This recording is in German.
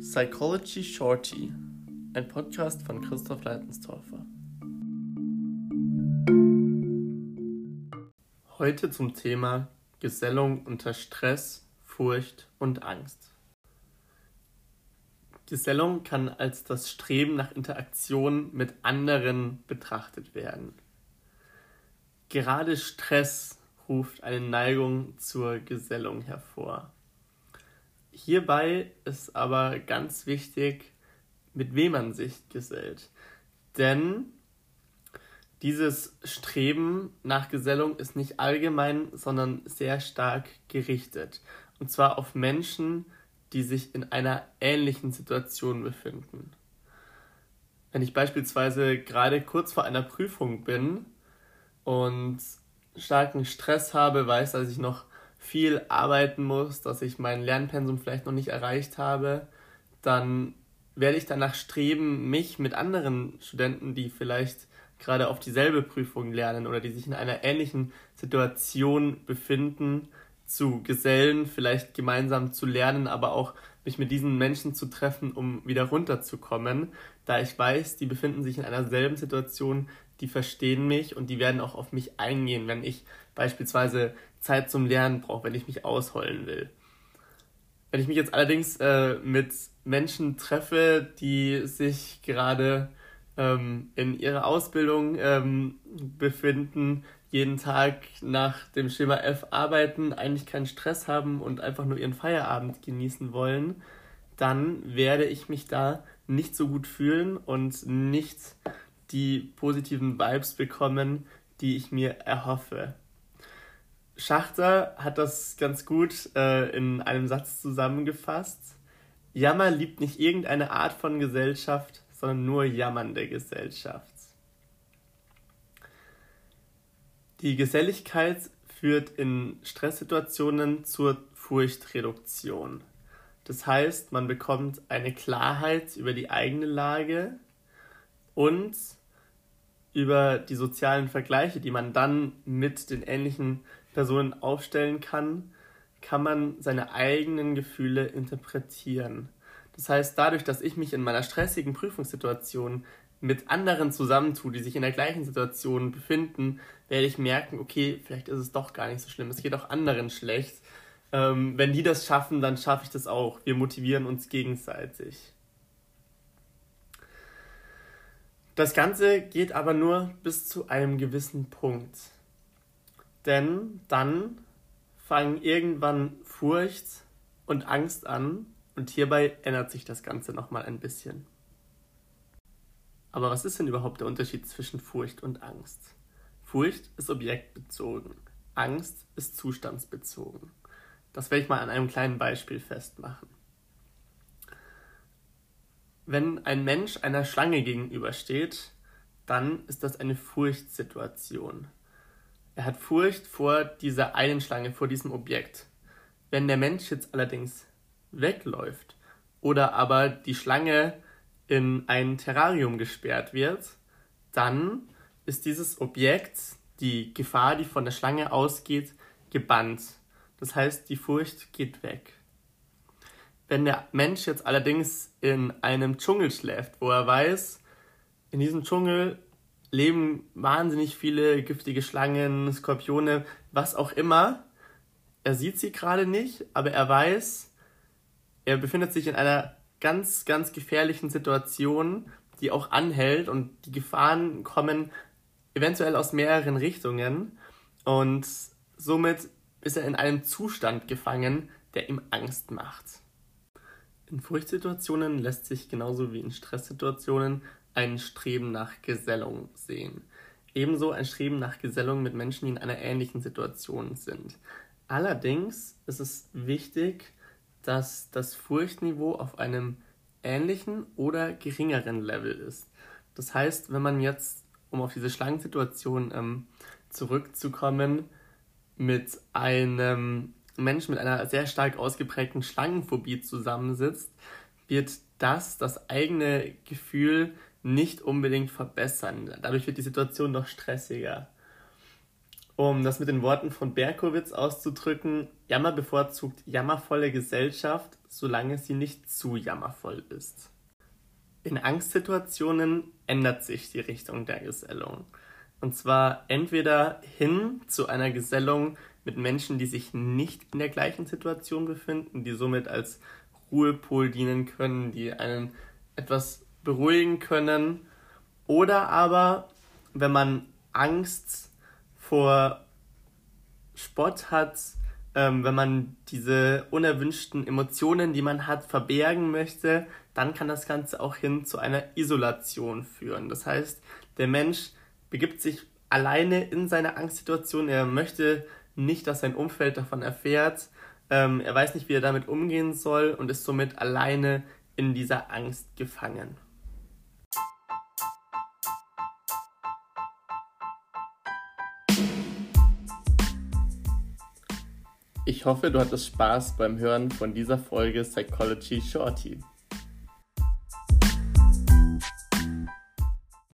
Psychology Shorty, ein Podcast von Christoph Leitenstorfer. Heute zum Thema Gesellung unter Stress, Furcht und Angst. Gesellung kann als das Streben nach Interaktion mit anderen betrachtet werden. Gerade Stress ruft eine Neigung zur Gesellung hervor. Hierbei ist aber ganz wichtig, mit wem man sich gesellt. Denn dieses Streben nach Gesellung ist nicht allgemein, sondern sehr stark gerichtet. Und zwar auf Menschen, die sich in einer ähnlichen Situation befinden. Wenn ich beispielsweise gerade kurz vor einer Prüfung bin und starken Stress habe, weiß, dass ich noch viel arbeiten muss, dass ich mein Lernpensum vielleicht noch nicht erreicht habe, dann werde ich danach streben, mich mit anderen Studenten, die vielleicht gerade auf dieselbe Prüfung lernen oder die sich in einer ähnlichen Situation befinden, zu gesellen, vielleicht gemeinsam zu lernen, aber auch mich mit diesen Menschen zu treffen, um wieder runterzukommen, da ich weiß, die befinden sich in einer selben Situation, die verstehen mich und die werden auch auf mich eingehen, wenn ich beispielsweise Zeit zum Lernen brauche, wenn ich mich ausholen will. Wenn ich mich jetzt allerdings äh, mit Menschen treffe, die sich gerade ähm, in ihrer Ausbildung ähm, befinden, jeden Tag nach dem Schema F arbeiten, eigentlich keinen Stress haben und einfach nur ihren Feierabend genießen wollen, dann werde ich mich da nicht so gut fühlen und nicht die positiven Vibes bekommen, die ich mir erhoffe. Schachter hat das ganz gut äh, in einem Satz zusammengefasst. Jammer liebt nicht irgendeine Art von Gesellschaft, sondern nur jammernde Gesellschaft. Die Geselligkeit führt in Stresssituationen zur Furchtreduktion. Das heißt, man bekommt eine Klarheit über die eigene Lage und über die sozialen Vergleiche, die man dann mit den ähnlichen Personen aufstellen kann, kann man seine eigenen Gefühle interpretieren. Das heißt, dadurch, dass ich mich in meiner stressigen Prüfungssituation mit anderen zusammentue, die sich in der gleichen Situation befinden, werde ich merken, okay, vielleicht ist es doch gar nicht so schlimm. Es geht auch anderen schlecht. Ähm, wenn die das schaffen, dann schaffe ich das auch. Wir motivieren uns gegenseitig. Das Ganze geht aber nur bis zu einem gewissen Punkt. Denn dann fangen irgendwann Furcht und Angst an und hierbei ändert sich das Ganze nochmal ein bisschen. Aber was ist denn überhaupt der Unterschied zwischen Furcht und Angst? Furcht ist objektbezogen, Angst ist zustandsbezogen. Das werde ich mal an einem kleinen Beispiel festmachen. Wenn ein Mensch einer Schlange gegenübersteht, dann ist das eine Furchtsituation. Er hat Furcht vor dieser einen Schlange, vor diesem Objekt. Wenn der Mensch jetzt allerdings wegläuft oder aber die Schlange in ein Terrarium gesperrt wird, dann ist dieses Objekt, die Gefahr, die von der Schlange ausgeht, gebannt. Das heißt, die Furcht geht weg. Wenn der Mensch jetzt allerdings in einem Dschungel schläft, wo er weiß, in diesem Dschungel leben wahnsinnig viele giftige Schlangen, Skorpione, was auch immer. Er sieht sie gerade nicht, aber er weiß, er befindet sich in einer ganz, ganz gefährlichen Situation, die auch anhält und die Gefahren kommen eventuell aus mehreren Richtungen und somit ist er in einem Zustand gefangen, der ihm Angst macht. In Furchtsituationen lässt sich genauso wie in Stresssituationen ein Streben nach Gesellung sehen. Ebenso ein Streben nach Gesellung mit Menschen, die in einer ähnlichen Situation sind. Allerdings ist es wichtig, dass das Furchtniveau auf einem ähnlichen oder geringeren Level ist. Das heißt, wenn man jetzt, um auf diese Schlangensituation ähm, zurückzukommen, mit einem Menschen mit einer sehr stark ausgeprägten Schlangenphobie zusammensitzt, wird das das eigene Gefühl nicht unbedingt verbessern. Dadurch wird die Situation noch stressiger. Um das mit den Worten von Berkowitz auszudrücken, Jammer bevorzugt jammervolle Gesellschaft, solange sie nicht zu jammervoll ist. In Angstsituationen ändert sich die Richtung der Gesellung. Und zwar entweder hin zu einer Gesellung mit Menschen, die sich nicht in der gleichen Situation befinden, die somit als Ruhepol dienen können, die einen etwas beruhigen können. Oder aber, wenn man Angst vor Spott hat, ähm, wenn man diese unerwünschten Emotionen, die man hat, verbergen möchte, dann kann das Ganze auch hin zu einer Isolation führen. Das heißt, der Mensch begibt sich alleine in seine Angstsituation. Er möchte nicht, dass sein Umfeld davon erfährt. Ähm, er weiß nicht, wie er damit umgehen soll und ist somit alleine in dieser Angst gefangen. Ich hoffe, du hattest Spaß beim Hören von dieser Folge Psychology Shorty.